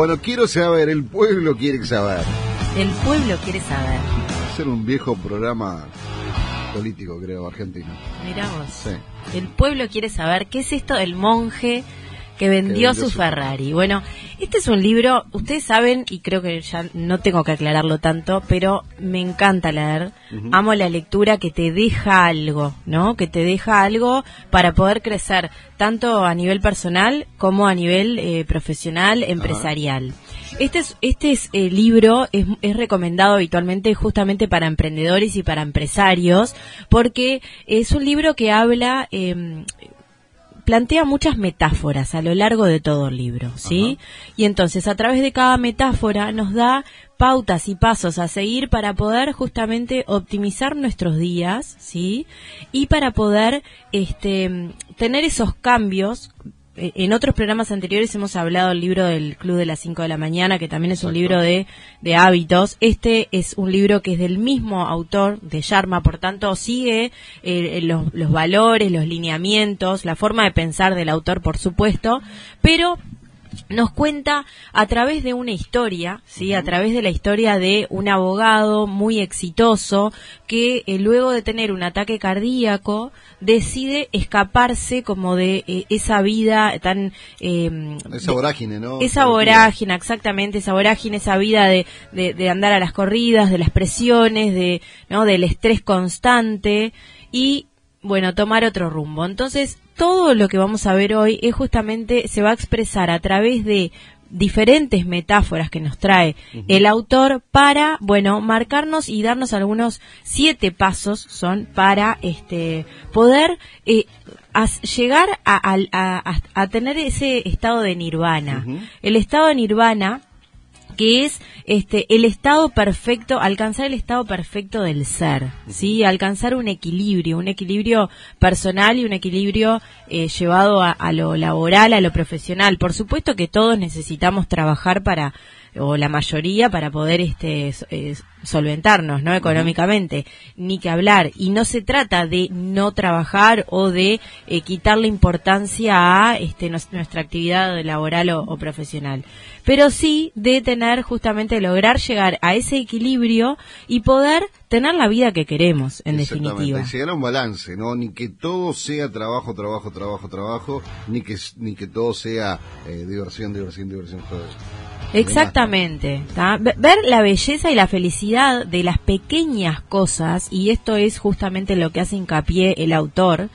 Bueno, quiero saber, el pueblo quiere saber. El pueblo quiere saber. Ser un viejo programa político, creo, argentino. Mirá vos. Sí. El pueblo quiere saber qué es esto del monje que vendió, su Ferrari. Bueno, este es un libro, ustedes saben, y creo que ya no tengo que aclararlo tanto, pero me encanta leer. Amo la lectura que te deja algo, ¿no? Que te deja algo para poder crecer, tanto a nivel personal como a nivel eh, profesional, empresarial. Este es, este es el libro es, es recomendado habitualmente justamente para emprendedores y para empresarios porque es un libro que habla eh, plantea muchas metáforas a lo largo de todo el libro, ¿sí? Y entonces a través de cada metáfora nos da pautas y pasos a seguir para poder justamente optimizar nuestros días, ¿sí? Y para poder este tener esos cambios en otros programas anteriores hemos hablado del libro del Club de las 5 de la mañana, que también es un libro de, de hábitos. Este es un libro que es del mismo autor, de Sharma, por tanto sigue eh, los, los valores, los lineamientos, la forma de pensar del autor, por supuesto, pero nos cuenta a través de una historia, sí, a través de la historia de un abogado muy exitoso que eh, luego de tener un ataque cardíaco decide escaparse como de eh, esa vida tan eh, Esa vorágine, ¿no? esa vorágine, exactamente, esa vorágine, esa vida de, de, de andar a las corridas, de las presiones, de, ¿no? del estrés constante y, bueno, tomar otro rumbo. Entonces, todo lo que vamos a ver hoy es justamente, se va a expresar a través de diferentes metáforas que nos trae el autor para, bueno, marcarnos y darnos algunos siete pasos son para este poder eh, as- llegar a, al- a- a- a tener ese estado de nirvana. El estado de nirvana que es este el estado perfecto, alcanzar el estado perfecto del ser, ¿sí? Alcanzar un equilibrio, un equilibrio personal y un equilibrio eh, llevado a, a lo laboral, a lo profesional. Por supuesto que todos necesitamos trabajar para o la mayoría para poder este eh, solventarnos no económicamente ni que hablar y no se trata de no trabajar o de eh, quitarle importancia a este nuestra actividad laboral o, o profesional pero sí de tener justamente lograr llegar a ese equilibrio y poder tener la vida que queremos en definitiva y llegar a un balance, ¿no? Ni que todo sea trabajo, trabajo, trabajo, trabajo, ni que ni que todo sea eh, diversión, diversión, diversión, todo eso. Exactamente. Ver la belleza y la felicidad de las pequeñas cosas, y esto es justamente lo que hace hincapié el autor,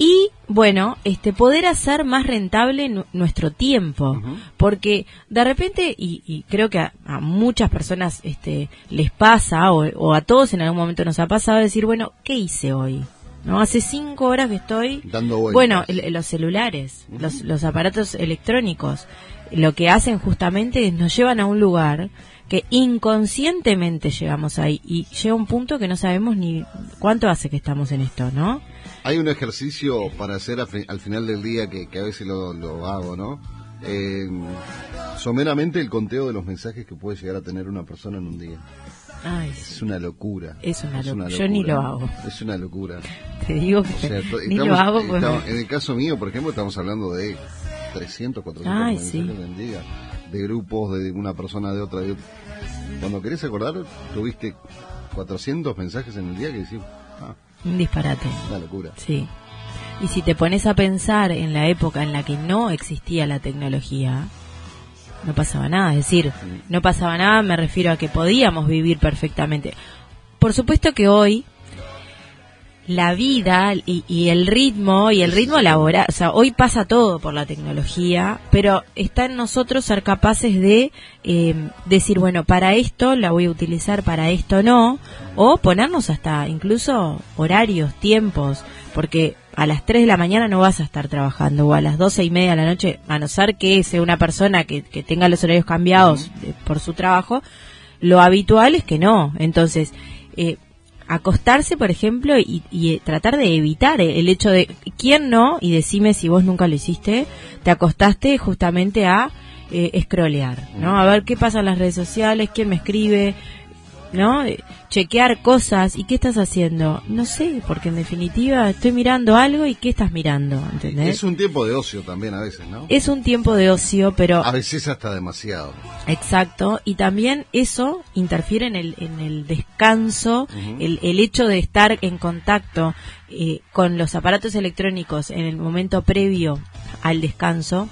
y bueno, este poder hacer más rentable nu- nuestro tiempo, porque de repente, y, y creo que a, a muchas personas este, les pasa, o, o a todos en algún momento nos ha pasado, decir, bueno, ¿qué hice hoy? ¿No? Hace cinco horas que estoy Dando vueltas. bueno, el- los celulares, los, los aparatos electrónicos, lo que hacen justamente es nos llevan a un lugar que inconscientemente llegamos ahí y llega un punto que no sabemos ni cuánto hace que estamos en esto, ¿no? Hay un ejercicio para hacer al final del día que, que a veces lo, lo hago, ¿no? Eh, someramente el conteo de los mensajes que puede llegar a tener una persona en un día. Ay, Es una locura. Es una locura. Yo ni lo hago. Es una locura. te digo que O sea, to- ni lo hago pues estamos- en el caso mío, por ejemplo, estamos hablando de 300, 400 Ay, mensajes sí. día, de grupos, de una persona, de otra. de- Cuando querés acordar, tuviste 400 mensajes en el día que decís, ah, un disparate. una locura. Sí. Y si te pones a pensar en la época en la que no existía la tecnología, no pasaba nada. Es decir, no pasaba nada, me refiero a que podíamos vivir perfectamente. Por supuesto que hoy la vida y, y el ritmo y el ritmo laboral, o sea, hoy pasa todo por la tecnología, pero está en nosotros ser capaces de eh, decir, bueno, para esto la voy a utilizar, para esto no, o ponernos hasta incluso horarios, tiempos, porque a las 3 de la mañana no vas a estar trabajando, o a las doce y media de la noche, a no ser que sea una persona que, que tenga los horarios cambiados eh, por su trabajo, lo habitual es que no. Entonces, eh, acostarse, por ejemplo, y, y, eh, tratar de evitar el hecho de, ¿quién no? Y decime si vos nunca lo hiciste, te acostaste justamente a eh, ¿no? A ver qué pasa en las redes sociales, quién me escribe. ¿No? Chequear cosas. ¿Y qué estás haciendo? No sé, porque en definitiva estoy mirando algo y ¿qué estás mirando? ¿Entendés? Es un tiempo de ocio también a veces, ¿no? Es un tiempo de ocio, pero... A veces hasta demasiado. Exacto, y también eso interfiere en el, en el descanso, el, el hecho de estar en contacto eh, con los aparatos electrónicos en el momento previo al descanso,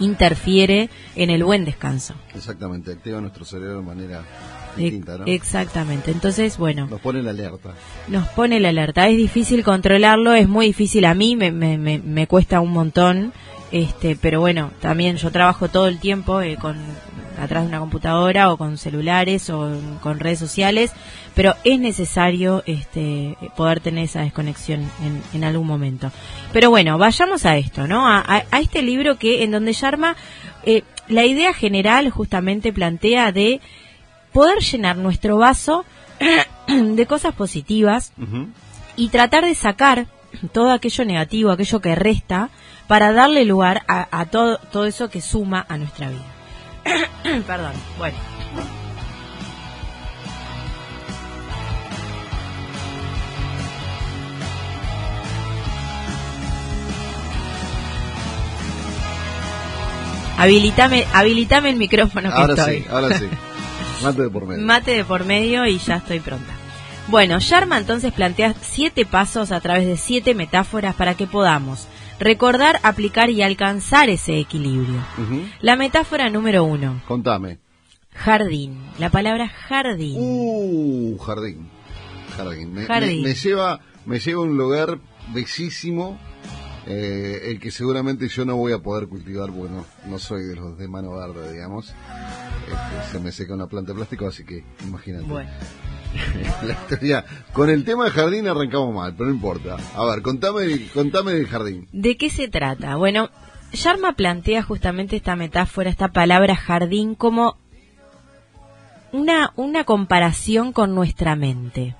interfiere en el buen descanso. Exactamente, activa nuestro cerebro de manera distinta, ¿no? Exactamente, entonces, bueno, Nos pone en alerta. nos pone la alerta. Es difícil controlarlo, es muy difícil a mí, me, me, me, me cuesta un montón, este, pero bueno, también yo trabajo todo el tiempo eh, con atrás de una computadora o con celulares o con redes sociales, pero es necesario este, poder tener esa desconexión en, en algún momento. Pero bueno, vayamos a esto, ¿no? A, a- a este libro que en donde Sharma eh, la idea general justamente plantea de poder llenar nuestro vaso de cosas positivas y tratar de sacar todo aquello negativo, aquello que resta, para darle lugar a, a todo, todo eso que suma a nuestra vida. Perdón, bueno. Habilitame, habilitame el micrófono que Ahora estoy. sí, ahora sí. Mate de por medio. Mate de por medio y ya estoy pronta. Bueno, Sharma entonces plantea siete pasos a través de siete metáforas para que podamos recordar, aplicar y alcanzar ese equilibrio. La metáfora número uno, Contame. jardín. La palabra jardín. Uh, jardín. Jardín. Me, Jardín. me- me lleva, me lleva a un lugar bellísimo, eh, el que seguramente yo no voy a poder cultivar, bueno, no soy de los de mano verde, digamos. Este, se me seca una planta de plástico, así que imagínate. Bueno, La historia, con el tema de jardín arrancamos mal, pero no importa. A ver, contame, contame del jardín. ¿de qué se trata? Bueno, Sharma plantea justamente esta metáfora, esta palabra jardín, como una, una comparación con nuestra mente.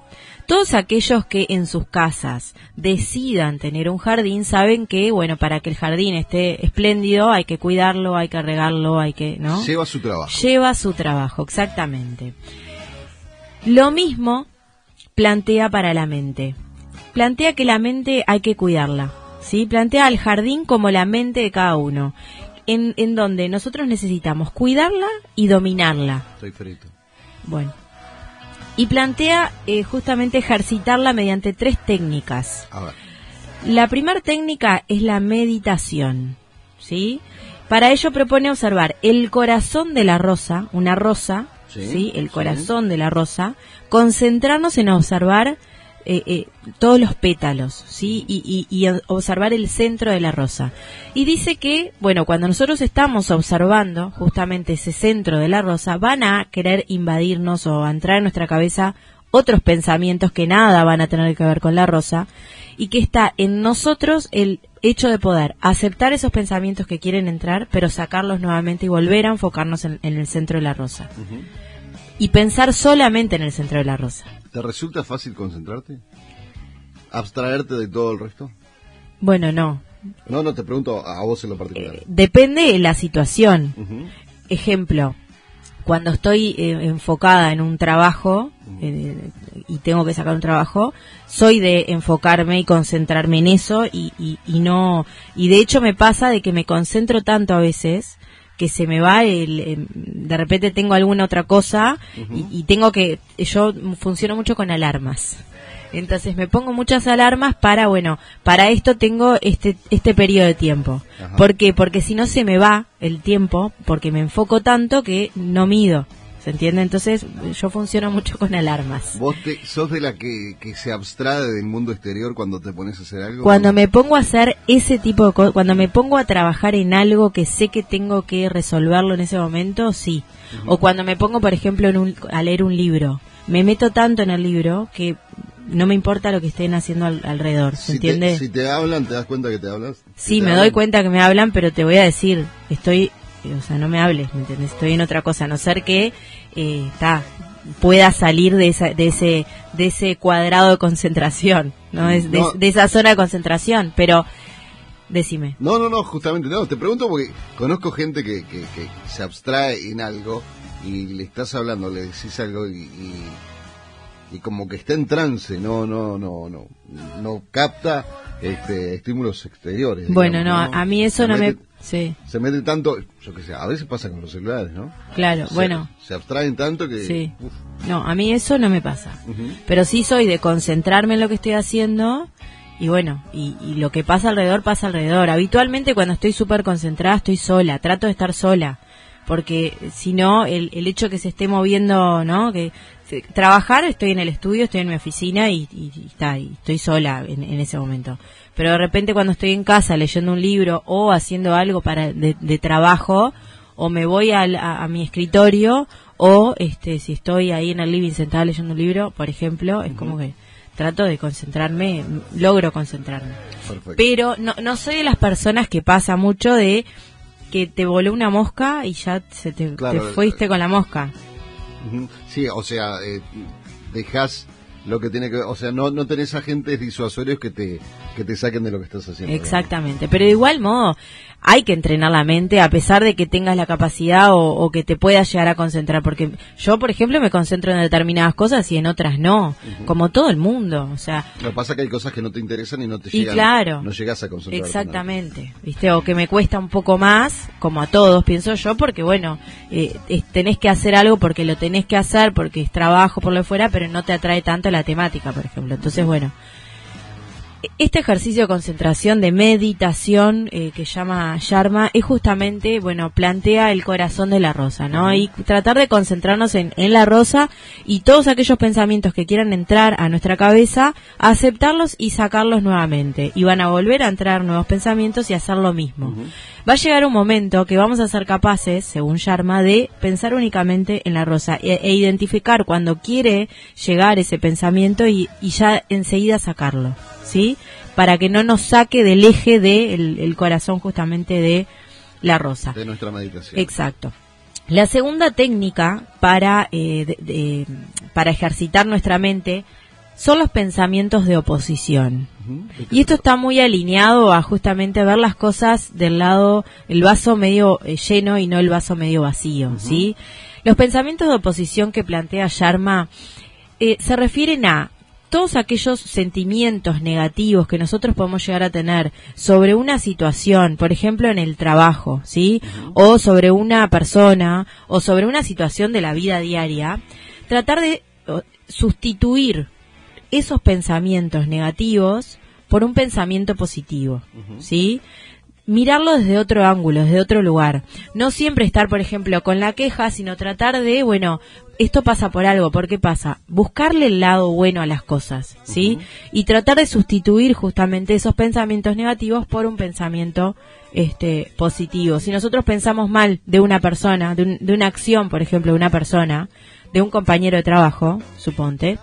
Todos aquellos que en sus casas decidan tener un jardín saben que, bueno, para que el jardín esté espléndido hay que cuidarlo, hay que regarlo, hay que, ¿no? Lleva su trabajo. Lleva su trabajo, exactamente. Lo mismo plantea para la mente. Plantea que la mente hay que cuidarla, ¿sí? Plantea al jardín como la mente de cada uno, en, en donde nosotros necesitamos cuidarla y dominarla. Estoy frito. Bueno. Y plantea eh, justamente ejercitarla mediante tres técnicas. A ver. La primera técnica es la meditación, ¿sí? Para ello propone observar el corazón de la rosa, una rosa, Sí, ¿sí? El sí. corazón de la rosa, concentrarnos en observar eh, eh, todos los pétalos, ¿sí? Y, y- y observar el centro de la rosa. Y dice que, bueno, cuando nosotros estamos observando justamente ese centro de la rosa, van a querer invadirnos o a entrar en nuestra cabeza otros pensamientos que nada van a tener que ver con la rosa y que está en nosotros el hecho de poder aceptar esos pensamientos que quieren entrar, pero sacarlos nuevamente y volver a enfocarnos en, en el centro de la rosa. Y pensar solamente en el centro de la rosa. ¿Te resulta fácil concentrarte? ¿Abstraerte de todo el resto? Bueno, no. No, no, te pregunto a vos en lo particular. Depende de la situación. Ejemplo, cuando estoy eh, enfocada en un trabajo eh, y tengo que sacar un trabajo, soy de enfocarme y concentrarme en eso y, y, y no y de hecho me pasa de que me concentro tanto a veces que se me va el em, de repente tengo alguna otra cosa y, y tengo que yo funciono mucho con alarmas entonces me pongo muchas alarmas para, bueno, para esto tengo este, este periodo de tiempo. Ajá. ¿Por qué? Porque si no se me va el tiempo, porque me enfoco tanto que no mido. ¿Se entiende? Entonces yo funciono mucho con alarmas. ¿Vos te, sos de la que, que se abstrae del mundo exterior cuando te pones a hacer algo? Cuando me pongo a hacer ese tipo de cosas, cuando me pongo a trabajar en algo que sé que tengo que resolverlo en ese momento, sí. O cuando me pongo, por ejemplo, en un- a leer un libro. Me meto tanto en el libro que no me importa lo que estén haciendo al- alrededor, ¿se si entiende? Te, si te hablan, ¿te das cuenta que te hablas? Sí, te me hablan- doy cuenta que me hablan, pero te voy a decir, estoy, o sea, no me hables, ¿me entiendes? Estoy en otra cosa, a no ser que, eh, está, pueda salir de esa, de ese, de ese cuadrado de concentración, ¿no? Es de, No. de esa zona de concentración, pero Decime. No, no, no, justamente no. Te pregunto porque conozco gente que, que, que se abstrae en algo y le estás hablando, le decís algo y, y, como que está en trance, no, no, no, no, no capta este, estímulos exteriores. Bueno, no, a mí eso no me... Sí. Se mete tanto, yo qué sé, a veces pasa con los celulares, ¿no? Claro, bueno. Se abstraen tanto que... Sí. No, a mí eso no me pasa. Pero sí soy de concentrarme en lo que estoy haciendo y bueno, y, lo que pasa alrededor pasa alrededor. Habitualmente cuando estoy súper concentrada estoy sola, trato de estar sola, porque si no, el, el hecho que se esté moviendo, ¿no? Que trabajar, estoy en el estudio, estoy en mi oficina y, está, y estoy sola en, ese momento. Pero de repente cuando estoy en casa leyendo un libro o haciendo algo para de, trabajo, o me voy a, a, mi escritorio, o este si estoy ahí en el living sentada leyendo un libro, por ejemplo, es como que trato de concentrarme, logro concentrarme. Pero no, no soy de las personas que pasa mucho de que te voló una mosca y ya se te, fuiste con la mosca. Sí, o sea, eh, dejas lo que tiene que o sea, no, no tenés agentes disuasorios que te, que te saquen de lo que estás haciendo. Exactamente, pero de igual modo hay que entrenar la mente a pesar de que tengas la capacidad o, que te puedas llegar a concentrar, porque yo, por ejemplo, me concentro en determinadas cosas y en otras no, como todo el mundo, o sea... Lo que pasa es que hay cosas que no te interesan y no te llegan, claro, no llegas a concentrar. Exactamente, ¿viste? O que me cuesta un poco más, como a todos, pienso yo, porque bueno, eh, tenés que hacer algo porque lo tenés que hacer, porque es trabajo por lo fuera, pero no te atrae tanto la temática, por ejemplo. Entonces, bueno este ejercicio de concentración, de meditación eh, que llama Sharma, es justamente, bueno, plantea el corazón de la rosa, ¿no? Y tratar de concentrarnos en, en, la rosa y todos aquellos pensamientos que quieran entrar a nuestra cabeza, aceptarlos y sacarlos nuevamente. Y van a volver a entrar nuevos pensamientos y hacer lo mismo. Va a llegar un momento que vamos a ser capaces, según Sharma, de pensar únicamente en la rosa e, e identificar cuando quiere llegar ese pensamiento y, y ya enseguida sacarlo. ¿sí? Para que no nos saque del eje del de el corazón justamente de la rosa. De nuestra meditación. Exacto. La segunda técnica para, eh, para ejercitar nuestra mente son los pensamientos de oposición. Y esto está muy alineado a justamente ver las cosas del lado, el vaso medio eh, lleno y no el vaso medio vacío, ¿sí? Los pensamientos de oposición que plantea Sharma eh, se refieren a todos aquellos sentimientos negativos que nosotros podemos llegar a tener sobre una situación, por ejemplo en el trabajo, ¿sí? O sobre una persona, o sobre una situación de la vida diaria, tratar de sustituir esos pensamientos negativos por un pensamiento positivo, ¿sí? mirarlo desde otro ángulo, desde otro lugar. No siempre estar, por ejemplo, con la queja, sino tratar de, bueno, esto pasa por algo, ¿por qué pasa? Buscarle el lado bueno a las cosas, ¿sí? Y tratar de sustituir justamente esos pensamientos negativos por un pensamiento este positivo. Si nosotros pensamos mal de una persona, de, una acción, por ejemplo, de una persona, de un compañero de trabajo, suponte,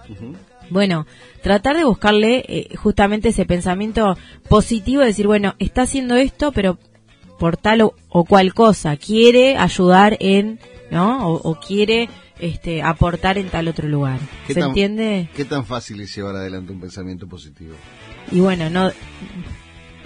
bueno, tratar de buscarle eh, justamente ese pensamiento positivo, de decir, bueno, está haciendo esto, pero por tal o, cual cosa, quiere ayudar en, ¿no? O, quiere este, aportar en tal otro lugar. ¿Se entiende? ¿Qué tan fácil es llevar adelante un pensamiento positivo? Y bueno, no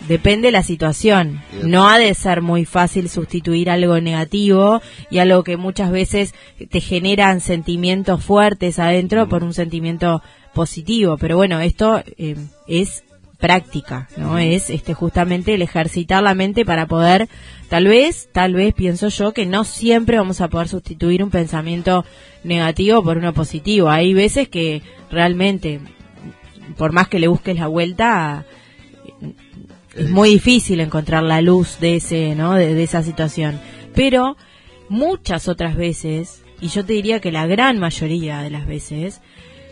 depende de la situación. No ha de ser muy fácil sustituir algo negativo y algo que muchas veces te generan sentimientos fuertes adentro por un sentimiento positivo, pero bueno, esto eh, es práctica, ¿no? Es este justamente el ejercitar la mente para poder tal vez, tal vez pienso yo que no siempre vamos a poder sustituir un pensamiento negativo por uno positivo. Hay veces que realmente por más que le busques la vuelta es muy difícil encontrar la luz de ese, ¿no? de esa situación. Pero muchas otras veces, y yo te diría que la gran mayoría de las veces,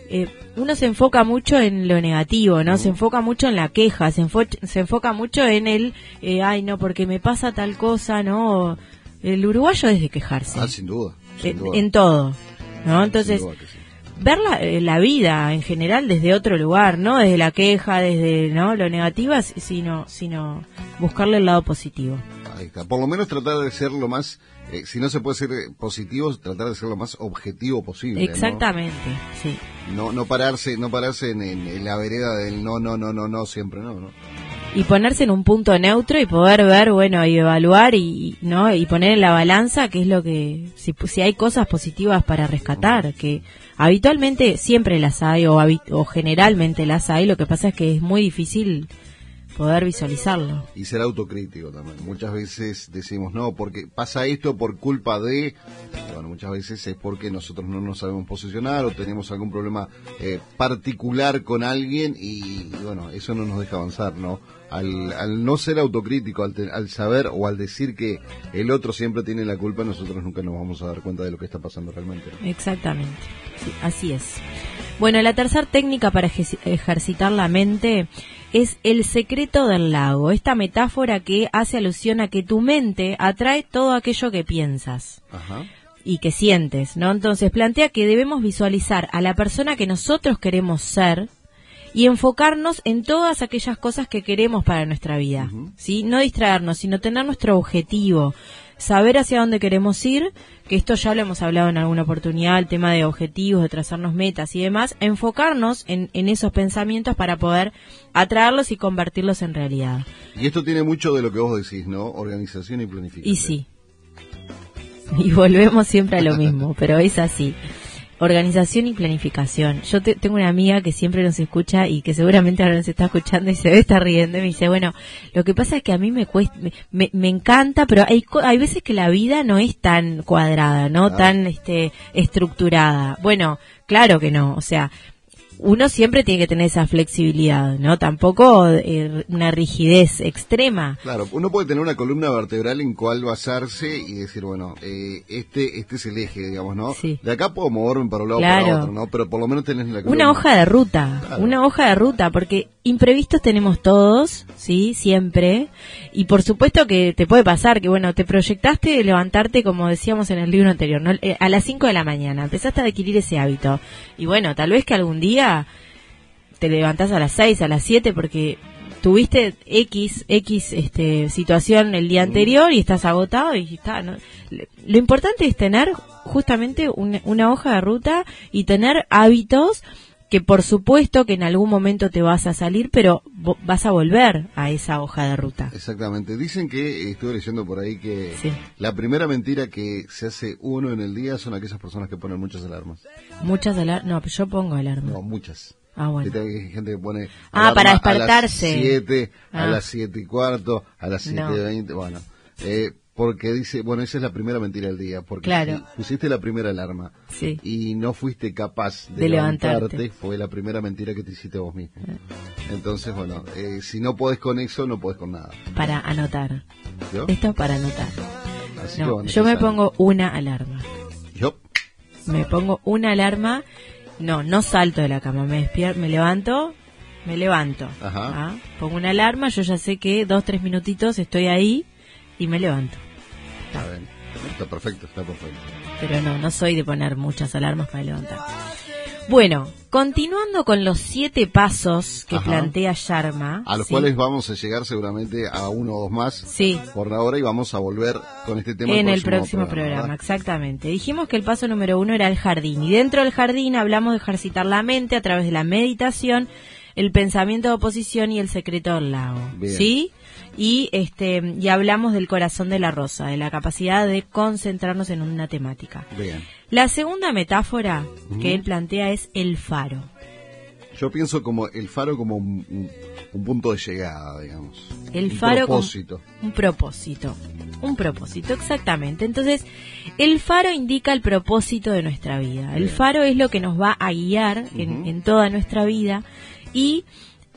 eh, uno se enfoca mucho en lo negativo, ¿no? Se enfoca mucho en la queja, se, se enfoca mucho en el, eh, ay, no, porque me pasa tal cosa, ¿no? El uruguayo es de quejarse. Ah, sin duda. En, todo, ¿no? Entonces, ver la, eh, la, vida en general desde otro lugar, ¿no? Desde la queja, desde, ¿no? Lo negativo, sino, sino buscarle el lado positivo. Ahí está. Por lo menos tratar de ser lo más eh, si no se puede ser eh, positivo, tratar de ser lo más objetivo posible. Exactamente, sí. No, no pararse, no pararse en, la vereda del no, no, no, no, no, siempre no, ¿no? Y ponerse en un punto neutro y poder ver, bueno, y evaluar y, no y poner en la balanza qué es lo que si, si hay cosas positivas para rescatar, que habitualmente siempre las hay o, o generalmente las hay, lo que pasa es que es muy difícil poder visualizarlo. Y ser autocrítico también. Muchas veces decimos, no, porque pasa esto por culpa de... Bueno, muchas veces es porque nosotros no nos sabemos posicionar o tenemos algún problema eh, particular con alguien y, bueno, eso no nos deja avanzar, ¿no? Al, al no ser autocrítico, al, al, saber o al decir que el otro siempre tiene la culpa, nosotros nunca nos vamos a dar cuenta de lo que está pasando realmente. Exactamente, así es. Bueno, la tercera técnica para ejercitar la mente es el secreto del lago, esta metáfora que hace alusión a que tu mente atrae todo aquello que piensas. y que sientes, ¿no? Entonces plantea que debemos visualizar a la persona que nosotros queremos ser y enfocarnos en todas aquellas cosas que queremos para nuestra vida, ¿sí? No distraernos, sino tener nuestro objetivo, saber hacia dónde queremos ir, que esto ya lo hemos hablado en alguna oportunidad, el tema de objetivos, de trazarnos metas y demás, enfocarnos en, en esos pensamientos para poder atraerlos y convertirlos en realidad. Y esto tiene mucho de lo que vos decís, ¿no? Organización y planificación. Y sí. Y volvemos siempre a lo mismo, pero es así. Organización y planificación. Yo tengo una amiga que siempre nos escucha y que seguramente ahora nos está escuchando y se ve estar riendo y me dice, bueno, lo que pasa es que a mí me cuesta, me, me encanta, pero hay, hay veces que la vida no es tan cuadrada, ¿no? Tan, este, estructurada. Bueno, claro que no. O sea, uno siempre tiene que tener esa flexibilidad, ¿no? Tampoco eh, una rigidez extrema. Claro, uno puede tener una columna vertebral en cual basarse y decir, bueno, eh, este este es el eje, digamos, ¿no? Sí. De acá puedo moverme para un lado o para otro, ¿no? Pero por lo menos tenés la columna. Una hoja de ruta, una hoja de ruta, porque imprevistos tenemos todos, ¿sí? Siempre. Y por supuesto que te puede pasar que, bueno, te proyectaste levantarte, como decíamos en el libro anterior, ¿no? Eh, a las 5 de la mañana, empezaste a adquirir ese hábito. Y bueno, tal vez que algún día te levantás a las 6, a las 7, porque tuviste X, X este, situación el día anterior y estás agotado y está. Lo importante es tener justamente una hoja de ruta y tener hábitos que por supuesto que en algún momento te vas a salir, pero vas a volver a esa hoja de ruta. Exactamente. Dicen que, estuve leyendo por ahí que la primera mentira que se hace uno en el día son aquellas personas que ponen muchas alarmas. Muchas alarmas, no, yo pongo alarmas. No, muchas. Ah, bueno. Hay gente que pone ah, para despertarse. A las 7, a ah. las 7 y cuarto, a las 7 y 20, bueno. Eh, porque dice, bueno, esa es la primera mentira del día, porque si pusiste la primera alarma y no fuiste capaz de, levantarte, fue la primera mentira que te hiciste vos mismo. Ah. Entonces, bueno, eh, si no podés con eso, no podés con nada. Para anotar. Esto es para anotar. yo me pongo una alarma. Yo. Me pongo una alarma. No, no salto de la cama, me despierto, me levanto, me levanto. Ajá. ¿ah? Pongo una alarma, yo ya sé que dos, tres minutitos estoy ahí y me levanto. Está perfecto, está perfecto. Pero no, no soy de poner muchas alarmas para levantar. Bueno, continuando con los siete pasos que plantea Sharma. A los cuales vamos a llegar seguramente a uno o dos más sí. por ahora y vamos a volver con este tema. En el próximo, programa, exactamente. Dijimos que el paso número uno era el jardín y dentro del jardín hablamos de ejercitar la mente a través de la meditación, el pensamiento de oposición y el secreto del lago. ¿Sí? Y este y hablamos del corazón de la rosa, de la capacidad de concentrarnos en una temática. La segunda metáfora que él plantea es el faro. Yo pienso como el faro como un, punto de llegada, digamos. El faro propósito. un propósito. Un propósito, exactamente. Entonces, el faro indica el propósito de nuestra vida. El faro es lo que nos va a guiar en, en toda nuestra vida y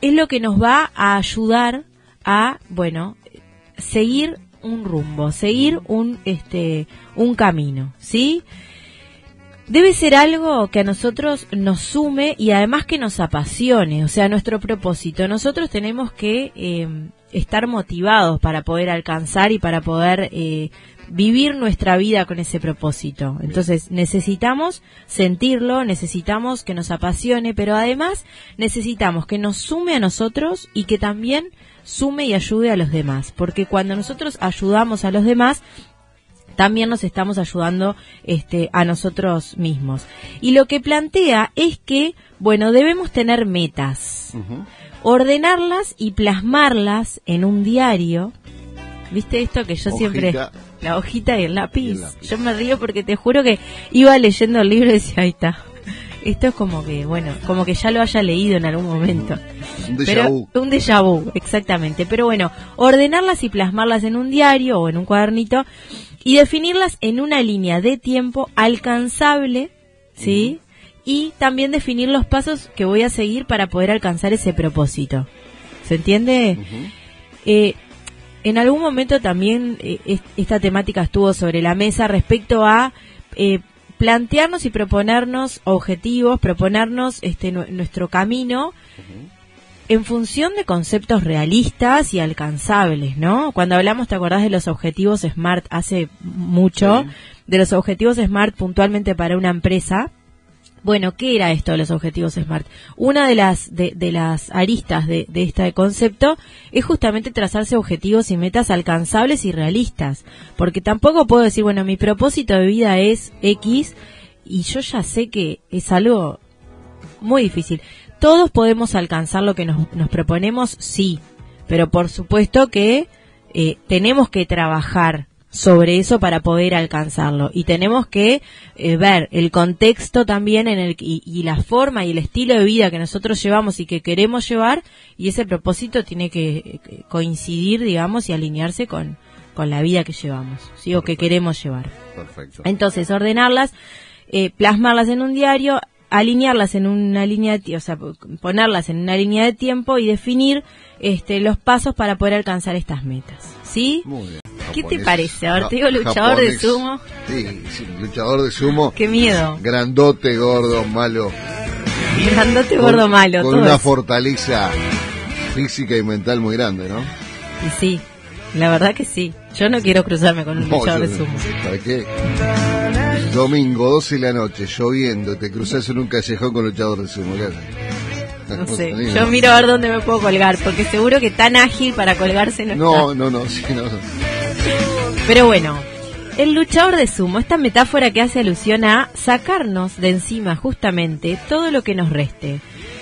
es lo que nos va a ayudar a, bueno, seguir un rumbo, seguir un, este, un camino, ¿sí? Debe ser algo que a nosotros nos sume y además que nos apasione, o sea, nuestro propósito. Nosotros tenemos que eh, estar motivados para poder alcanzar y para poder eh, vivir nuestra vida con ese propósito. Entonces necesitamos sentirlo, necesitamos que nos apasione, pero además necesitamos que nos sume a nosotros y que también sume y ayude a los demás, porque cuando nosotros ayudamos a los demás, también nos estamos ayudando este, a nosotros mismos. Y lo que plantea es que, bueno, debemos tener metas. ordenarlas y plasmarlas en un diario. ¿Viste esto que yo siempre... La hojita y el lápiz. Y el lápiz. Yo me río porque te juro que iba leyendo el libro y decía, ahí está. Esto es como que, bueno, como que ya lo haya leído en algún momento. Un déjà Pero- vu. un déjà vu, exactamente. Pero bueno, ordenarlas y plasmarlas en un diario o en un cuadernito y definirlas en una línea de tiempo alcanzable, ¿sí? Y también definir los pasos que voy a seguir para poder alcanzar ese propósito. ¿Se entiende? Eh, en algún momento también eh, es- esta temática estuvo sobre la mesa respecto a eh, plantearnos y proponernos objetivos, proponernos este nu- nuestro camino en función de conceptos realistas y alcanzables, ¿no? Cuando hablamos, ¿te acordás de los objetivos SMART hace mucho? Sí. De los objetivos SMART puntualmente para una empresa. Bueno, ¿qué era esto de los objetivos SMART? Una de las, de, las aristas de, de este concepto es justamente trazarse objetivos y metas alcanzables y realistas. Porque tampoco puedo decir, bueno, mi propósito de vida es X y yo ya sé que es algo muy difícil. Todos podemos alcanzar lo que nos, nos proponemos, sí, pero por supuesto que eh, tenemos que trabajar sobre eso para poder alcanzarlo y tenemos que eh, ver el contexto también en el y, y la forma y el estilo de vida que nosotros llevamos y que queremos llevar y ese propósito tiene que coincidir digamos y alinearse con con la vida que llevamos sí o que queremos llevar Perfecto. entonces, ordenarlas, eh, plasmarlas en un diario, alinearlas en una línea de, o sea, po- ponerlas en una línea de tiempo y definir este, los pasos para poder alcanzar estas metas. ¿Sí? Muy bien. ¿Qué te parece? A ver, te digo luchador de sumo. Sí, sí, luchador de sumo. Qué miedo. Grandote, gordo, malo. Grandote, Con- gordo, malo. Con todo una eso. fortaleza física y mental muy grande, ¿no? Y sí, la verdad que sí. Yo no quiero cruzarme con un No, luchador yo- de sumo. ¿Sabes qué? Domingo, 12 de la noche, lloviendo, te cruzas en un callejón con luchador de sumo. No sé. Yo miro a ver dónde me puedo colgar, porque seguro que tan ágil para colgarse no, está. No, no, no, sí, no. Pero bueno, el luchador de sumo, esta metáfora que hace alusión a sacarnos de encima justamente todo lo que nos reste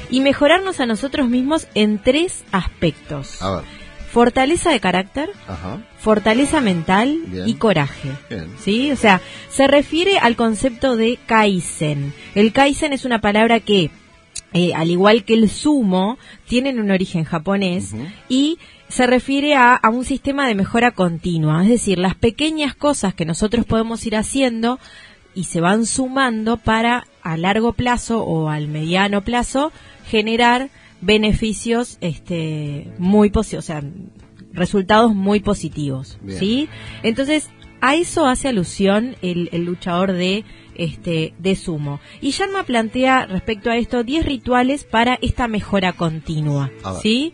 y mejorarnos a nosotros mismos en tres aspectos. A ver, Fortaleza de carácter, ajá, fortaleza mental Bien. y coraje. bien. ¿Sí? O sea, se refiere al concepto de Kaizen. El Kaizen es una palabra que, eh, al igual que el sumo, tienen un origen japonés y se refiere a, a un sistema de mejora continua. Es decir, las pequeñas cosas que nosotros podemos ir haciendo y se van sumando para a largo plazo o al mediano plazo generar beneficios este muy posi- o sea, resultados muy positivos, Bien. ¿sí? Entonces, a eso hace alusión el, el luchador de este de sumo. Y Yanma plantea respecto a esto 10 rituales para esta mejora continua. ¿sí?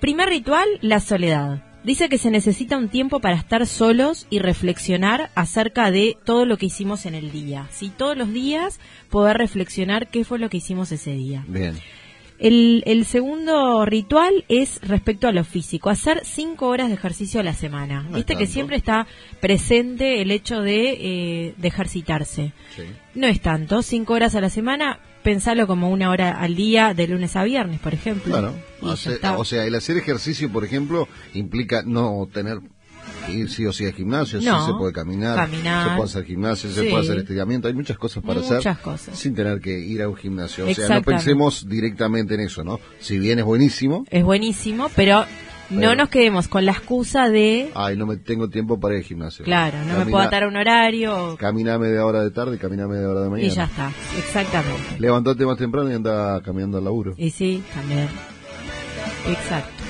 Primer ritual, la soledad. Dice que se necesita un tiempo para estar solos y reflexionar acerca de todo lo que hicimos en el día. ¿sí? Todos los días poder reflexionar qué fue lo que hicimos ese día. Bien. El, el segundo ritual es respecto a lo físico, hacer cinco horas de ejercicio a la semana. No Viste que siempre está presente el hecho de, eh, de ejercitarse. Sí. No es tanto, cinco horas a la semana, pensalo como una hora al día de lunes a viernes, por ejemplo. Claro. O sea, el hacer ejercicio, por ejemplo, implica no tener ir sí o sí al gimnasio, No. sí se puede caminar, Caminar. se puede hacer gimnasio, se puede hacer estiramiento, hay muchas cosas para Muchas hacer cosas. sin tener que ir a un gimnasio. O sea, no pensemos directamente en eso, ¿no? Si bien es buenísimo, Es buenísimo, pero, no nos quedemos con la excusa de, ay, no me tengo tiempo para ir al gimnasio. claro, no me puedo atar a un horario Camina media hora de tarde, camina media hora de y mañana. ya está. Exactamente. Levantate más temprano y anda caminando al laburo. Y sí, también. Exacto.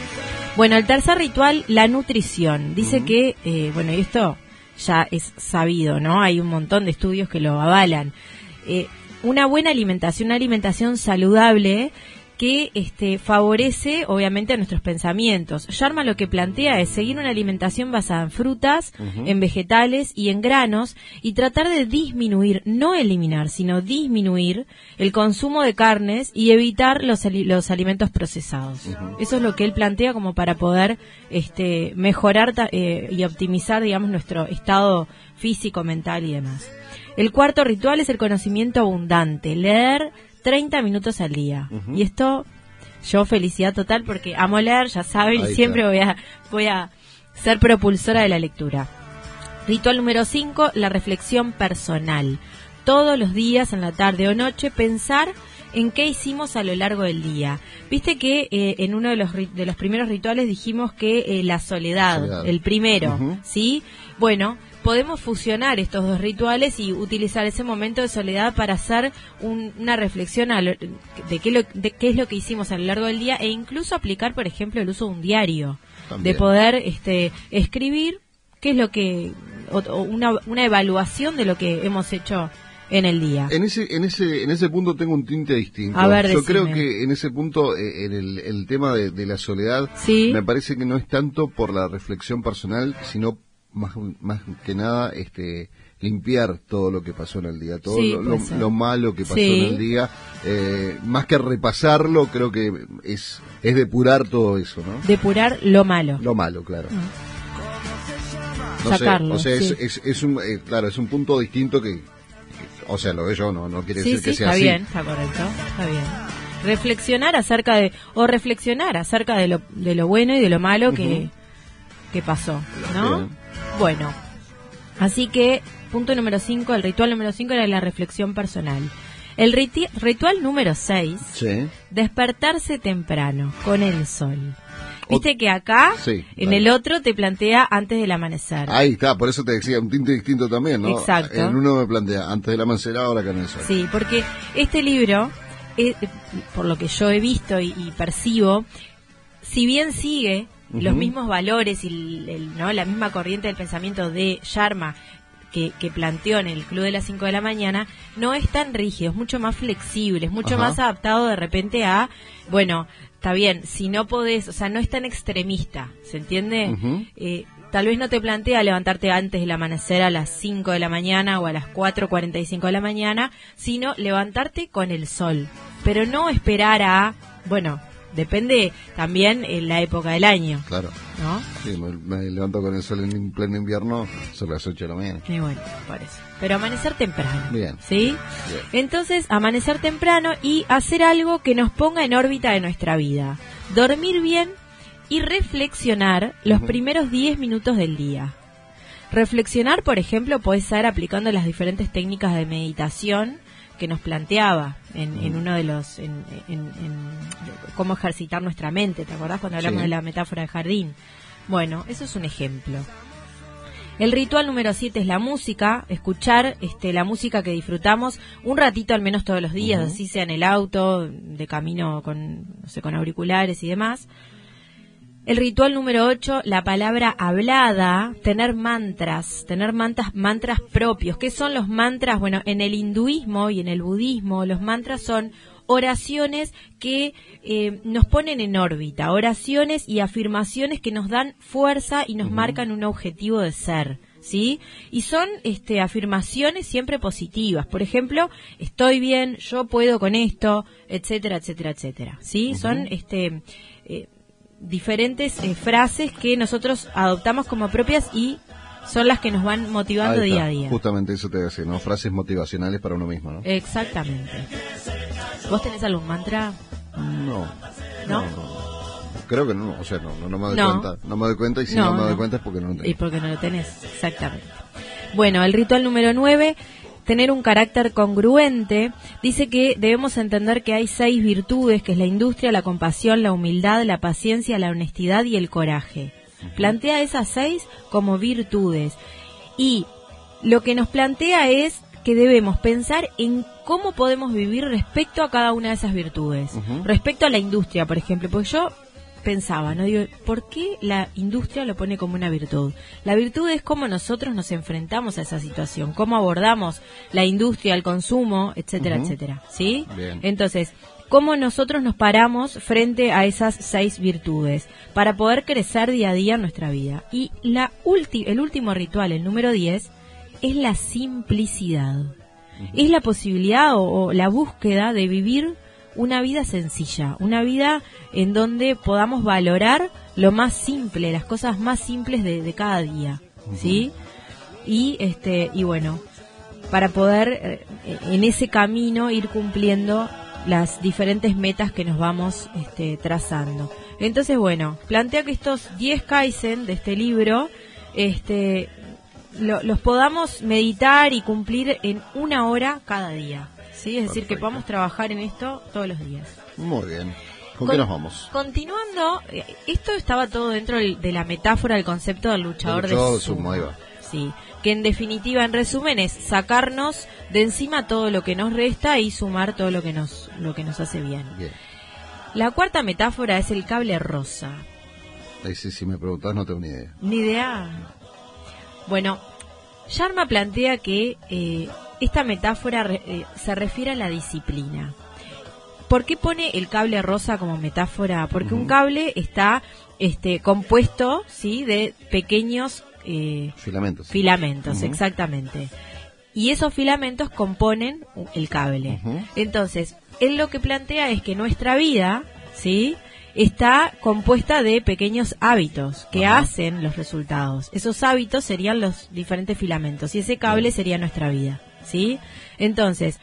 Bueno, el tercer ritual, la nutrición. Dice que, eh, bueno, y esto ya es sabido, ¿no? Hay un montón de estudios que lo avalan. Eh, una buena alimentación, una alimentación saludable que este, favorece obviamente a nuestros pensamientos. Sharma lo que plantea es seguir una alimentación basada en frutas, en vegetales y en granos y tratar de disminuir, no eliminar, sino disminuir el consumo de carnes y evitar los, los alimentos procesados. Eso es lo que él plantea como para poder este, mejorar ta- eh, y optimizar, digamos, nuestro estado físico, mental y demás. El cuarto ritual es el conocimiento abundante, leer 30 minutos al día. Y esto yo felicidad total porque amo leer, ya saben, Ahí siempre está. voy a, voy a ser propulsora de la lectura. Ritual número 5, la reflexión personal. Todos los días, en la tarde o noche, pensar en qué hicimos a lo largo del día. Viste que eh, en uno de los, de los primeros rituales dijimos que eh, la soledad, Soledad. el primero. ¿sí? Bueno, podemos fusionar estos dos rituales y utilizar ese momento de soledad para hacer un- una reflexión a lo- de, qué lo- de qué es lo que hicimos a lo largo del día e incluso aplicar, por ejemplo, el uso de un diario, También. de poder este, escribir qué es lo que, o- o una, una evaluación de lo que hemos hecho en el día. En ese, en ese, en ese punto tengo un tinte distinto. A ver, Yo decime. creo que en ese punto, eh, en el, el tema de, de la soledad, Sí. me parece que no es tanto por la reflexión personal, sino más, más que nada, este, limpiar todo lo que pasó en el día, todo Sí, lo, malo que pasó Sí. en el día, eh, más que repasarlo, creo que es, es depurar todo eso, ¿no? Depurar lo malo. Lo malo, claro. No sé, Sacarlo, o sea, sí. es, es, es un, eh, claro, es un punto distinto que, o sea, lo veo yo, no, no quiere decir que sea está así. bien, está correcto, está bien. Reflexionar acerca de, o reflexionar acerca de lo, de lo bueno y de lo malo que, que pasó, ¿no? Bien. Bueno, así que, punto número 5, el ritual número 5 era la reflexión personal. El riti- ritual número 6, Sí. despertarse temprano, con el sol. Viste que acá, Sí, en vale. el otro, te plantea antes del amanecer. Ahí está, por eso te decía, un tinte distinto también, ¿no? Exacto. En uno me plantea, antes de la mancera, ahora en el sol. Sí, porque este libro, eh, por lo que yo he visto y, y percibo, si bien sigue los mismos valores y el- el- ¿no? la misma corriente del pensamiento de Sharma que, que planteó en el Club de las 5 de la mañana, no es tan rígido, es mucho más flexible, es mucho Ajá. más adaptado de repente a, bueno, está bien, si no podés, o sea, no es tan extremista, ¿se entiende? Eh, tal vez no te plantea levantarte antes del amanecer a las 5 de la mañana o a las 4.45 de la mañana, sino levantarte con el sol. Pero no esperar a, bueno, depende también en la época del año, Claro. ¿no? Sí, me, me levanto con el sol en pleno invierno, son las 8 de la mañana. Y bueno, por eso. Pero amanecer temprano. Bien. ¿Sí? Bien. Entonces, amanecer temprano y hacer algo que nos ponga en órbita de nuestra vida. Dormir bien y reflexionar los primeros 10 minutos del día. Reflexionar, por ejemplo, puede ser aplicando las diferentes técnicas de meditación que nos planteaba en, en uno de los en, en- cómo ejercitar nuestra mente, ¿te acordás cuando hablamos Sí. de la metáfora de jardín? Bueno, eso es un ejemplo. El ritual número 7 es la música, escuchar este, la música que disfrutamos un ratito al menos todos los días, así sea en el auto, de camino con, no sé, con auriculares y demás. El ritual número 8, la palabra hablada, tener mantras, tener mantras, mantras propios. ¿Qué son los mantras? Bueno, en el hinduismo y en el budismo, los mantras son oraciones que eh, nos ponen en órbita, oraciones y afirmaciones que nos dan fuerza y nos marcan un objetivo de ser. ¿Sí? Y son este, afirmaciones siempre positivas. Por ejemplo, estoy bien, yo puedo con esto, etcétera, etcétera, etcétera. ¿Sí? Son este, eh, diferentes eh, frases que nosotros adoptamos como propias y son las que nos van motivando Ahí día a día. Justamente eso te decía, ¿no? Frases motivacionales para uno mismo, ¿no? Exactamente. ¿Vos tenés algún mantra? No. ¿No? Creo que no, o sea, no, no, no me doy cuenta. No me doy cuenta y si No, me doy cuenta es porque no lo tengo. Y porque no lo tenés, exactamente. Bueno, el ritual número 9, tener un carácter congruente, dice que debemos entender que hay seis virtudes, que es la industria, la compasión, la humildad, la paciencia, la honestidad y el coraje. Plantea esas seis como virtudes. Y lo que nos plantea es que debemos pensar en cómo podemos vivir respecto a cada una de esas virtudes. Respecto a la industria, por ejemplo, porque yo pensaba, ¿no? Digo, ¿por qué la industria lo pone como una virtud? La virtud es cómo nosotros nos enfrentamos a esa situación, cómo abordamos la industria, el consumo, etcétera, etcétera, ¿sí? Bien. Entonces, cómo nosotros nos paramos frente a esas seis virtudes para poder crecer día a día en nuestra vida. Y la ulti- el último ritual, el número 10, es la simplicidad. Es la posibilidad o, o la búsqueda de vivir una vida sencilla, una vida en donde podamos valorar lo más simple, las cosas más simples de, de cada día, ¿sí? Y este y bueno, para poder eh, en ese camino ir cumpliendo las diferentes metas que nos vamos este, trazando. Entonces, bueno, plantea que estos 10 Kaizen de este libro este, los podamos meditar y cumplir en una hora cada día. ¿Sí? Es decir, que podamos trabajar en esto todos los días. Muy bien. ¿Con, qué nos vamos? Continuando, eh, esto estaba todo dentro de la metáfora del concepto del luchador, de sumo. Sí, que en definitiva, en resumen, es sacarnos de encima todo lo que nos resta y sumar todo lo que nos, lo que nos hace bien. La cuarta metáfora es el cable rosa. Ahí sí, si me preguntas, no tengo ni idea. Ni idea. Bueno, Sharma plantea que eh, esta metáfora eh, se refiere a la disciplina. ¿Por qué pone el cable rosa como metáfora? Porque un cable está este, compuesto ¿sí? de pequeños eh, filamentos. Filamentos, exactamente. Y esos filamentos componen el cable. Entonces, él lo que plantea es que nuestra vida, ¿sí? está compuesta de pequeños hábitos que hacen los resultados. Esos hábitos serían los diferentes filamentos y ese cable sería nuestra vida, ¿sí? Entonces,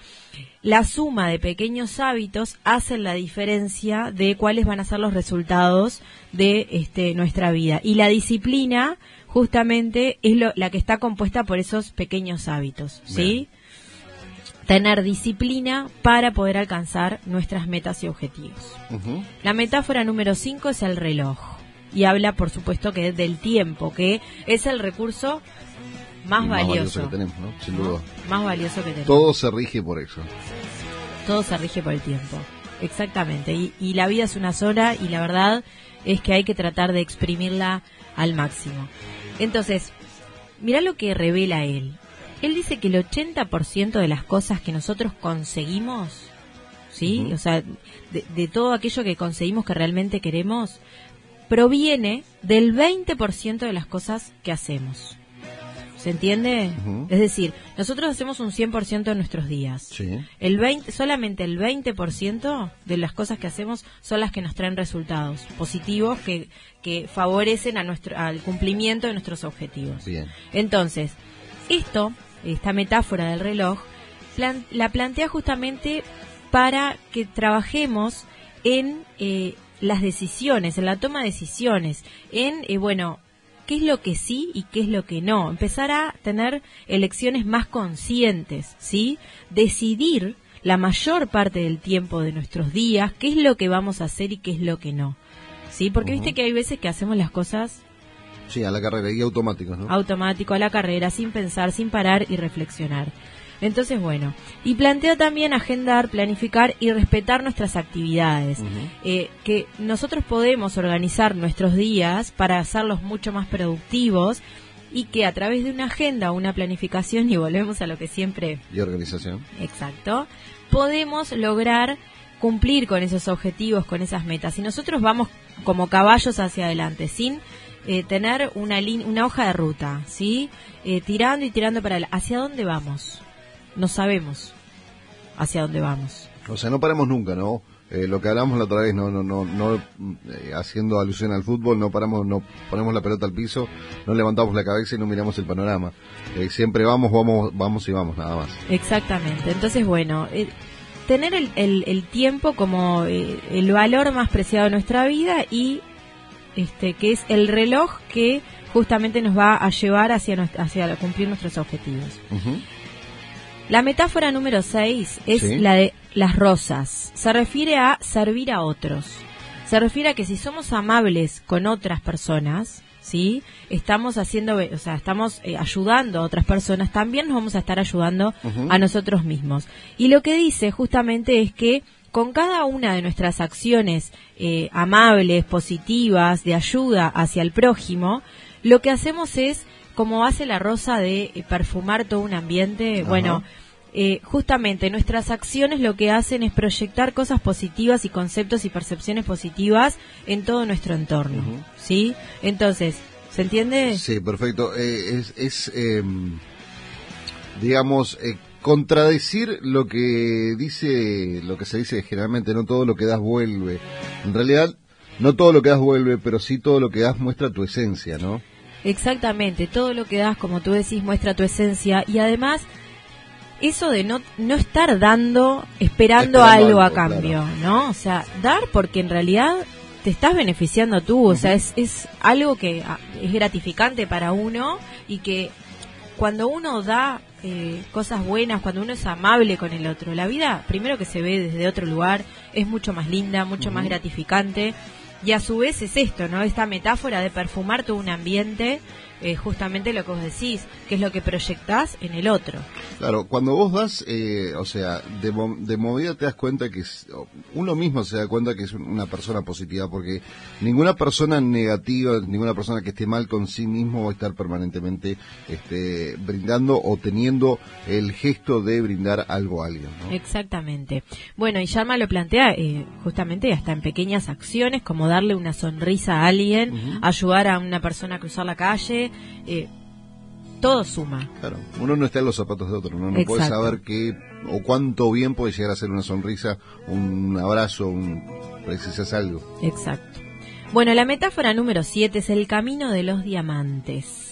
la suma de pequeños hábitos hace la diferencia de cuáles van a ser los resultados de este, nuestra vida. Y la disciplina justamente es la que está compuesta por esos pequeños hábitos, ¿sí? tener disciplina para poder alcanzar nuestras metas y objetivos. La metáfora número 5 es el reloj y habla, por supuesto, que del tiempo, que es el recurso más, valioso. que tenemos, ¿no? Sin duda. Más valioso que tenemos. Todo se rige por eso. Todo se rige por el tiempo. Exactamente. Y, y la vida es una sola y la verdad es que hay que tratar de exprimirla al máximo. Entonces, mira lo que revela él. Él dice que el 80% de las cosas que nosotros conseguimos, ¿sí? O sea, de, todo aquello que conseguimos que realmente queremos, proviene del 20% de las cosas que hacemos. ¿Se entiende? Es decir, nosotros hacemos un 100% de nuestros días. Sí. El 20, solamente el 20% de las cosas que hacemos son las que nos traen resultados positivos que, que favorecen a nuestro, al cumplimiento de nuestros objetivos. Bien. Entonces, esto esta metáfora del reloj, la plantea justamente para que trabajemos en eh, las decisiones, en la toma de decisiones, en, eh, bueno, qué es lo que sí y qué es lo que no. Empezar a tener elecciones más conscientes, ¿sí? Decidir la mayor parte del tiempo de nuestros días qué es lo que vamos a hacer y qué es lo que no. ¿Sí? Porque viste que hay veces que hacemos las cosas Sí, a la carrera y automático, ¿no? Automático, a la carrera, sin pensar, sin parar y reflexionar. Entonces, bueno, y plantea también agendar, planificar y respetar nuestras actividades. Eh, que nosotros podemos organizar nuestros días para hacerlos mucho más productivos y que a través de una agenda, una planificación, y volvemos a lo que siempre... Y organización. Exacto, podemos lograr cumplir con esos objetivos, con esas metas. Y nosotros vamos como caballos hacia adelante, sin eh, tener una, una hoja de ruta, ¿sí? Eh, tirando y tirando para ¿Hacia dónde vamos? No sabemos hacia dónde vamos. O sea, no paramos nunca, ¿no? Eh, lo que hablamos la otra vez, no, no, no, no haciendo alusión al fútbol, no paramos, no ponemos la pelota al piso, no levantamos la cabeza y no miramos el panorama. siempre vamos, vamos, vamos y vamos, nada más. Exactamente. Entonces, bueno, tener el, el, el, tiempo como el valor más preciado de nuestra vida y este, que es el reloj que justamente nos va a llevar hacia, hacia cumplir nuestros objetivos. La metáfora número 6 es la de las rosas. Se refiere a servir a otros. Se refiere a que si somos amables con otras personas, ¿sí? Estamos haciendo, o sea, estamos eh, ayudando a otras personas, también nos vamos a estar ayudando a nosotros mismos. Y lo que dice justamente es que con cada una de nuestras acciones eh, amables, positivas, de ayuda hacia el prójimo, lo que hacemos es, como hace la rosa de eh, perfumar todo un ambiente, bueno, eh, justamente nuestras acciones lo que hacen es proyectar cosas positivas y conceptos y percepciones positivas en todo nuestro entorno, ¿sí? Entonces, ¿se entiende? Sí, perfecto. es, es em, digamos, contradecir lo que dice, lo que se dice generalmente, no todo lo que das vuelve. En realidad, no todo lo que das vuelve, pero sí todo lo que das muestra tu esencia, ¿no? Exactamente, todo lo que das, como tú decís, muestra tu esencia y además eso de no, no estar dando, esperando, Esperando algo, a cambio, ¿no? O sea, dar porque en realidad te estás beneficiando tú, o sea, es, es algo que ah, es gratificante para uno y que cuando uno da eh, cosas buenas, cuando uno es amable con el otro, la vida, primero que se ve desde otro lugar, es mucho más linda, mucho más gratificante. Y a su vez es esto, ¿no? Esta metáfora de perfumar todo un ambiente, eh, justamente lo que vos decís, que es lo que proyectás en el otro. Claro, cuando vos das, eh, o sea, de, de movida te das cuenta que es- uno mismo se da cuenta que es un- una persona positiva, porque ninguna persona negativa, ninguna persona que esté mal con sí mismo va a estar permanentemente este, brindando o teniendo el gesto de brindar algo a alguien. ¿no? Exactamente. Bueno, y Sharma lo plantea eh, justamente hasta en pequeñas acciones, como darle una sonrisa a alguien, ayudar a una persona a cruzar la calle, eh, todo suma. Claro, uno no está en los zapatos de otro, uno no puede saber qué o cuánto bien puede llegar a ser una sonrisa, un abrazo, un precisas algo. Exacto. Bueno, la metáfora número 7 es el camino de los diamantes.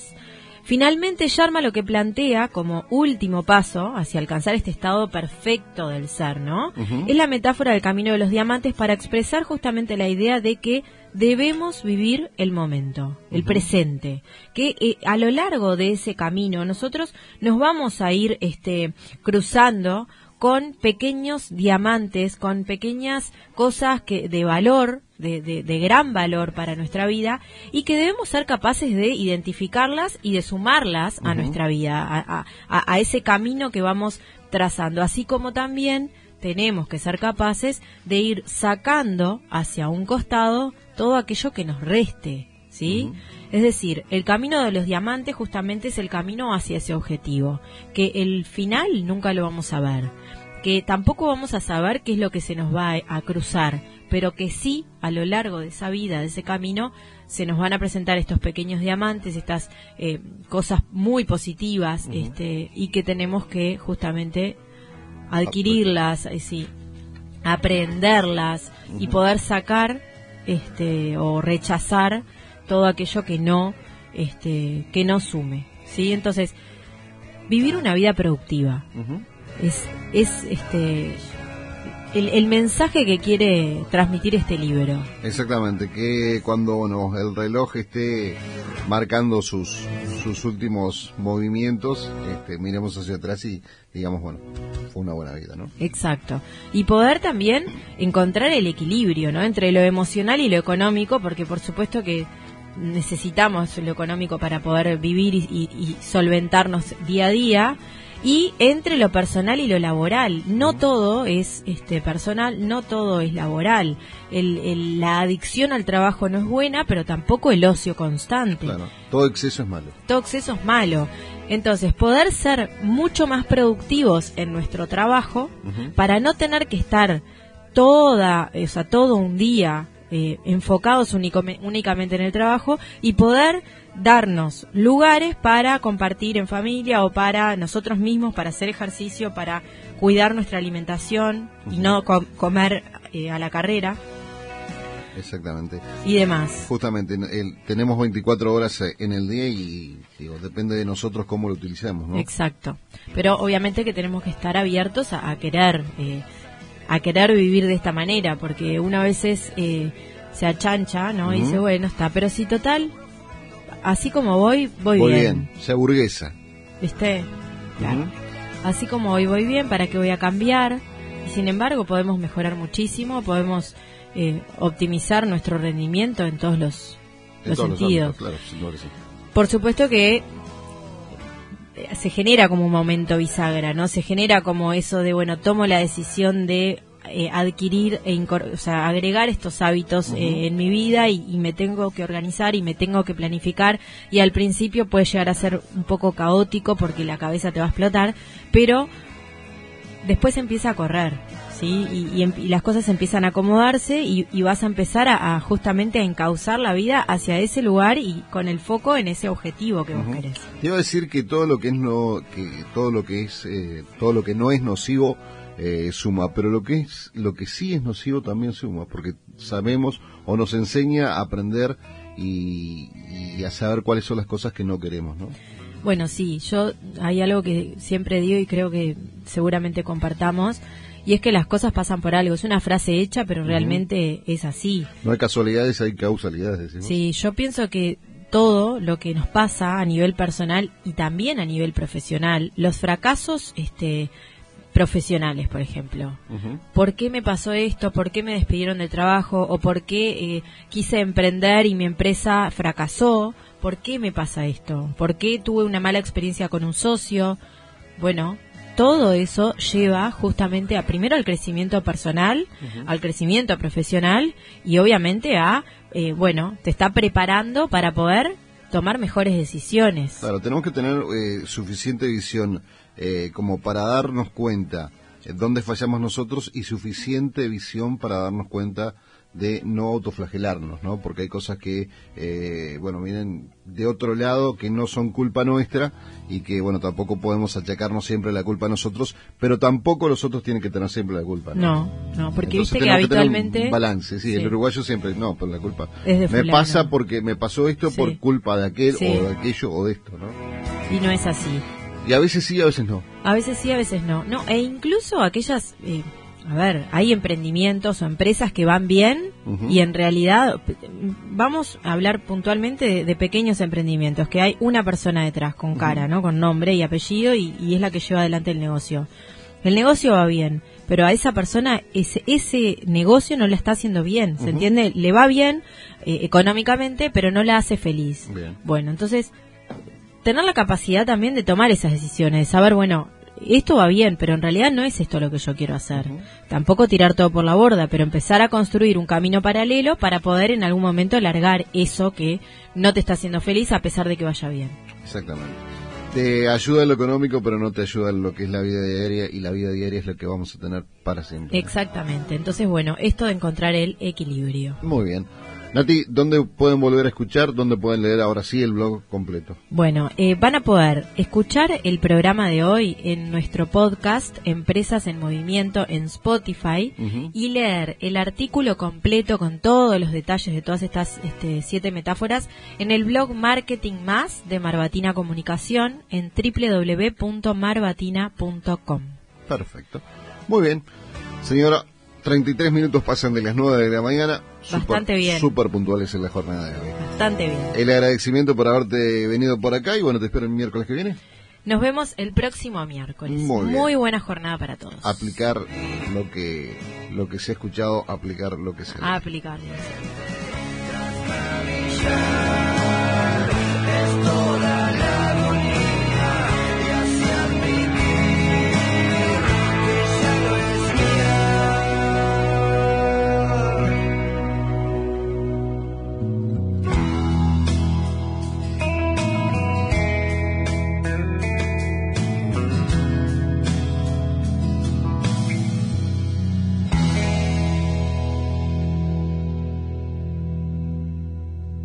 Finalmente, Sharma lo que plantea como último paso hacia alcanzar este estado perfecto del ser, ¿no? Es la metáfora del camino de los diamantes para expresar justamente la idea de que debemos vivir el momento, el presente, que eh, a lo largo de ese camino nosotros nos vamos a ir este cruzando con pequeños diamantes, con pequeñas cosas que de valor, de, de- de gran valor para nuestra vida y que debemos ser capaces de identificarlas y de sumarlas a nuestra vida, a, a- ese camino que vamos trazando, así como también tenemos que ser capaces de ir sacando hacia un costado todo aquello que nos reste, ¿sí? Es decir, el camino de los diamantes justamente es el camino hacia ese objetivo, que el final nunca lo vamos a ver, que tampoco vamos a saber qué es lo que se nos va a, cruzar, pero que sí, a lo largo de esa vida, de ese camino, se nos van a presentar estos pequeños diamantes, estas eh, cosas muy positivas, este, y que tenemos que justamente adquirirlas, eh, sí, aprenderlas y poder sacar este o rechazar todo aquello que no este que no sume, ¿sí? Entonces, vivir una vida productiva. Es es este el, el mensaje que quiere transmitir este libro. Exactamente, que cuando bueno, el reloj esté marcando sus, sus últimos movimientos, este, miremos hacia atrás y digamos, bueno, fue una buena vida, ¿no? Exacto. Y poder también encontrar el equilibrio, ¿no? Entre lo emocional y lo económico, porque por supuesto que necesitamos lo económico para poder vivir y, y- y solventarnos día a día. Y entre lo personal y lo laboral. No todo es este personal, no todo es laboral. El- el- la adicción al trabajo no es buena, pero tampoco el ocio constante Claro, todo exceso es malo. todo exceso es malo. Entonces, poder ser mucho más productivos en nuestro trabajo para no tener que estar toda, o sea, todo un día eh, enfocados únicamente en el trabajo y poder darnos lugares para compartir en familia o para nosotros mismos, para hacer ejercicio, para cuidar nuestra alimentación y no co- comer eh, a la carrera Exactamente. y demás. Justamente, el- tenemos 24 horas eh, en el día y digo, depende de nosotros cómo lo utilicemos, ¿no? Exacto. Pero obviamente que tenemos que estar abiertos a, a querer, eh, a querer vivir de esta manera, porque una veces eh, se achancha, ¿no? Y dice, bueno, está, pero si total, así como voy, voy, Muy bien. bien, se aburguesa. ¿Viste? Claro. Así como hoy voy bien, ¿para qué voy a cambiar? Y sin embargo, podemos mejorar muchísimo, podemos eh, optimizar nuestro rendimiento en todos los, En los todos los sentidos. ámbitos, claro, sí. Por supuesto que eh, se genera como un momento bisagra, ¿no? Se genera como eso de, bueno, tomo la decisión de eh, adquirir e o sea, agregar estos hábitos eh, en mi vida y, y me tengo que organizar y me tengo que planificar y al principio puede llegar a ser un poco caótico porque la cabeza te va a explotar, pero después empieza a correr, ¿sí? Y, y em- y las cosas empiezan a acomodarse y, y vas a empezar a, a justamente a encauzar la vida hacia ese lugar y con el foco en ese objetivo que vos querés. Te iba a decir que todo lo que es no, que todo lo que es, eh, todo lo que no es nocivo eh, suma, pero lo que es, lo que sí es nocivo también suma, porque sabemos o nos enseña a aprender y, y a saber cuáles son las cosas que no queremos, ¿no? Bueno, sí, yo hay algo que siempre digo y creo que seguramente compartamos, y es que las cosas pasan por algo. Es una frase hecha, pero realmente es así. No hay casualidades, hay causalidades, decimos. Sí, yo pienso que todo lo que nos pasa a nivel personal y también a nivel profesional, los fracasos este, profesionales, por ejemplo. ¿Por qué me pasó esto? ¿Por qué me despidieron del trabajo? ¿O por qué eh, quise emprender y mi empresa fracasó? ¿Por qué me pasa esto? ¿Por qué tuve una mala experiencia con un socio? Bueno, todo eso lleva justamente a primero al crecimiento personal, al crecimiento profesional y obviamente a, eh, bueno, te está preparando para poder tomar mejores decisiones. Claro, tenemos que tener eh, suficiente visión eh, como para darnos cuenta dónde fallamos nosotros y suficiente visión para darnos cuenta de no autoflagelarnos, ¿no? Porque hay cosas que, eh, bueno, vienen de otro lado que no son culpa nuestra y que, bueno, tampoco podemos achacarnos siempre la culpa a nosotros, pero tampoco los otros tienen que tener siempre la culpa. No, no, porque viste que habitualmente... balance, sí, el uruguayo siempre, no, por la culpa. me pasa porque me pasó esto por culpa de aquel o de aquello o de esto, ¿no? Y no es así. Y a veces sí, a veces no. A veces sí, a veces no. No, e incluso aquellas... Eh, a ver, hay emprendimientos o empresas que van bien y en realidad vamos a hablar puntualmente de, pequeños emprendimientos, que hay una persona detrás con cara, ¿no? Con nombre y apellido y, es la que lleva adelante el negocio. El negocio va bien, pero a esa persona ese, ese negocio no le está haciendo bien, ¿se entiende? Le va bien eh, económicamente, pero no la hace feliz. Bueno, entonces tener la capacidad también de tomar esas decisiones, de saber, bueno, esto va bien, pero en realidad no es esto lo que yo quiero hacer. Tampoco tirar todo por la borda, pero empezar a construir un camino paralelo para poder en algún momento alargar eso que no te está haciendo feliz a pesar de que vaya bien. Exactamente. Te ayuda en lo económico, pero no te ayuda en lo que es la vida diaria y la vida diaria es lo que vamos a tener para siempre. Exactamente. Entonces, bueno, esto de encontrar el equilibrio. Muy bien. Nati, ¿dónde pueden volver a escuchar? ¿Dónde pueden leer ahora sí el blog completo? Bueno, eh, van a poder escuchar el programa de hoy en nuestro podcast Empresas en Movimiento en Spotify y leer el artículo completo con todos los detalles de todas estas este, siete metáforas en el blog Marketing Más de Marbatina Comunicación en www.marbatina.com. Perfecto. Muy bien. Señora, 33 minutos pasan de las 9 de la mañana. Bastante bien. Súper puntuales en la jornada de hoy. Bastante bien. El agradecimiento por haberte venido por acá y bueno, te espero el miércoles que viene. Nos vemos el próximo miércoles. Muy, buena jornada para todos. Aplicar lo que lo que se ha escuchado, aplicar lo que se ha Aplicar.